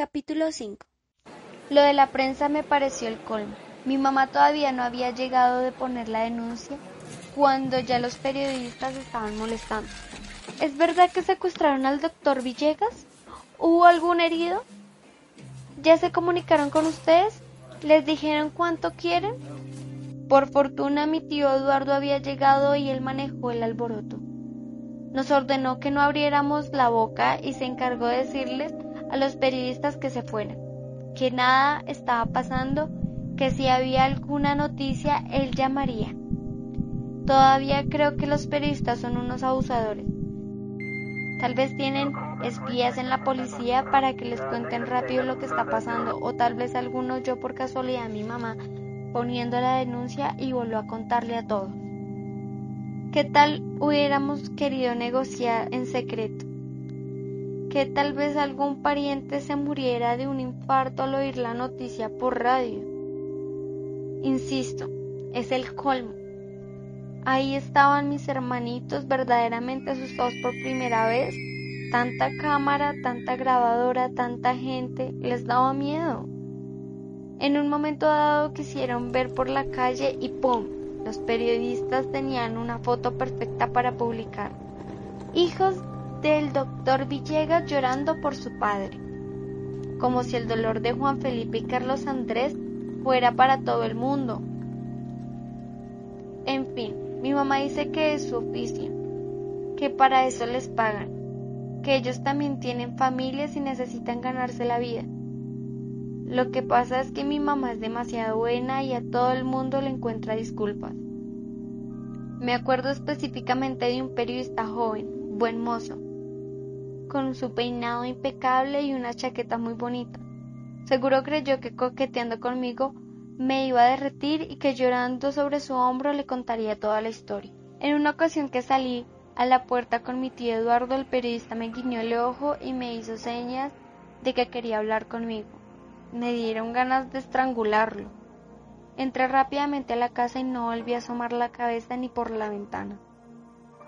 Capítulo 5 Lo de la prensa me pareció el colmo. Mi mamá todavía no había llegado de poner la denuncia cuando ya los periodistas estaban molestando. ¿Es verdad que secuestraron al doctor Villegas? ¿Hubo algún herido? ¿Ya se comunicaron con ustedes? ¿Les dijeron cuánto quieren? Por fortuna mi tío Eduardo había llegado y él manejó el alboroto. Nos ordenó que no abriéramos la boca y se encargó de decirles a los periodistas que se fueran, que nada estaba pasando, que si había alguna noticia él llamaría. Todavía creo que los periodistas son unos abusadores. Tal vez tienen espías en la policía para que les cuenten rápido lo que está pasando, o tal vez algunos yo por casualidad a mi mamá poniendo la denuncia y volvió a contarle a todos. ¿Qué tal hubiéramos querido negociar en secreto? Que tal vez algún pariente se muriera de un infarto al oír la noticia por radio. Insisto, es el colmo. Ahí estaban mis hermanitos verdaderamente asustados por primera vez. Tanta cámara, tanta grabadora, tanta gente, les daba miedo. En un momento dado quisieron ver por la calle y ¡pum! Los periodistas tenían una foto perfecta para publicar. Hijos del doctor Villegas llorando por su padre, como si el dolor de Juan Felipe y Carlos Andrés fuera para todo el mundo. En fin, mi mamá dice que es su oficio, que para eso les pagan, que ellos también tienen familias y necesitan ganarse la vida. Lo que pasa es que mi mamá es demasiado buena y a todo el mundo le encuentra disculpas. Me acuerdo específicamente de un periodista joven, buen mozo, con su peinado impecable y una chaqueta muy bonita. Seguro creyó que coqueteando conmigo me iba a derretir y que llorando sobre su hombro le contaría toda la historia. En una ocasión que salí a la puerta con mi tío Eduardo, el periodista me guiñó el ojo y me hizo señas de que quería hablar conmigo. Me dieron ganas de estrangularlo. Entré rápidamente a la casa y no volví a asomar la cabeza ni por la ventana.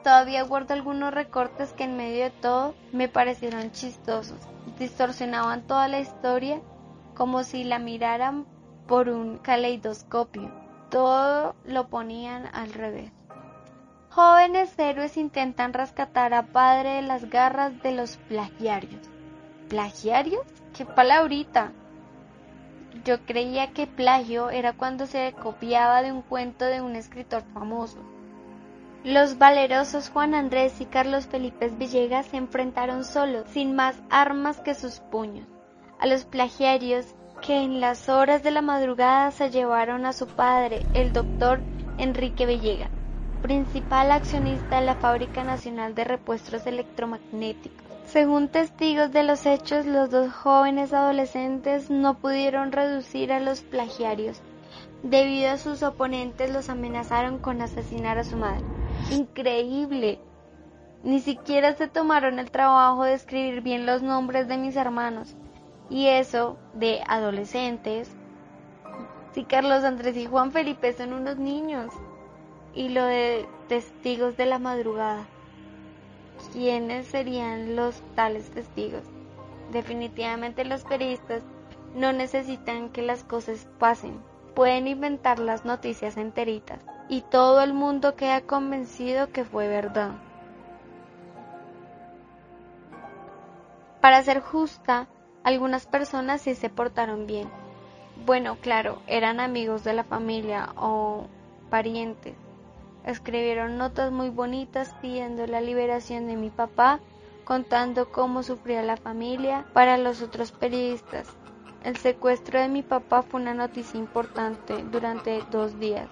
Todavía guardo algunos recortes que en medio de todo me parecieron chistosos. Distorsionaban toda la historia como si la miraran por un caleidoscopio. Todo lo ponían al revés. Jóvenes héroes intentan rescatar a padre de las garras de los plagiarios. ¿Plagiarios? ¡Qué palabrita! Yo creía que plagio era cuando se copiaba de un cuento de un escritor famoso. Los valerosos Juan Andrés y Carlos Felipe Villegas se enfrentaron solos, sin más armas que sus puños, a los plagiarios que en las horas de la madrugada se llevaron a su padre, el doctor Enrique Villegas, principal accionista de la Fábrica Nacional de Repuestos Electromagnéticos. Según testigos de los hechos, los dos jóvenes adolescentes no pudieron reducir a los plagiarios. Debido a sus oponentes los amenazaron con asesinar a su madre. Increíble. Ni siquiera se tomaron el trabajo de escribir bien los nombres de mis hermanos. Y eso de adolescentes. Si Carlos Andrés y Juan Felipe son unos niños. Y lo de testigos de la madrugada. ¿Quiénes serían los tales testigos? Definitivamente los periodistas no necesitan que las cosas pasen. Pueden inventar las noticias enteritas y todo el mundo queda convencido que fue verdad. Para ser justa, algunas personas sí se portaron bien. Bueno, claro, eran amigos de la familia o parientes. Escribieron notas muy bonitas pidiendo la liberación de mi papá, contando cómo sufría la familia para los otros periodistas. El secuestro de mi papá fue una noticia importante durante dos días.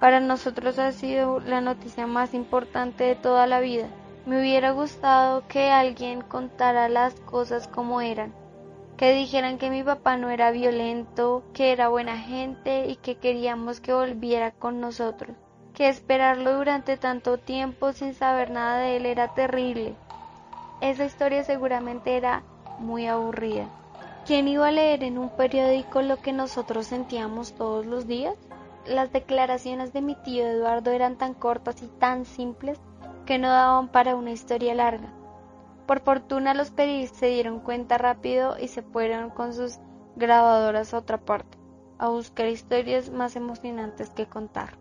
Para nosotros ha sido la noticia más importante de toda la vida. Me hubiera gustado que alguien contara las cosas como eran, que dijeran que mi papá no era violento, que era buena gente y que queríamos que volviera con nosotros, que esperarlo durante tanto tiempo sin saber nada de él era terrible. Esa historia seguramente era muy aburrida. ¿Quién iba a leer en un periódico lo que nosotros sentíamos todos los días? Las declaraciones de mi tío Eduardo eran tan cortas y tan simples que no daban para una historia larga. Por fortuna los periodistas se dieron cuenta rápido y se fueron con sus grabadoras a otra parte, a buscar historias más emocionantes que contar.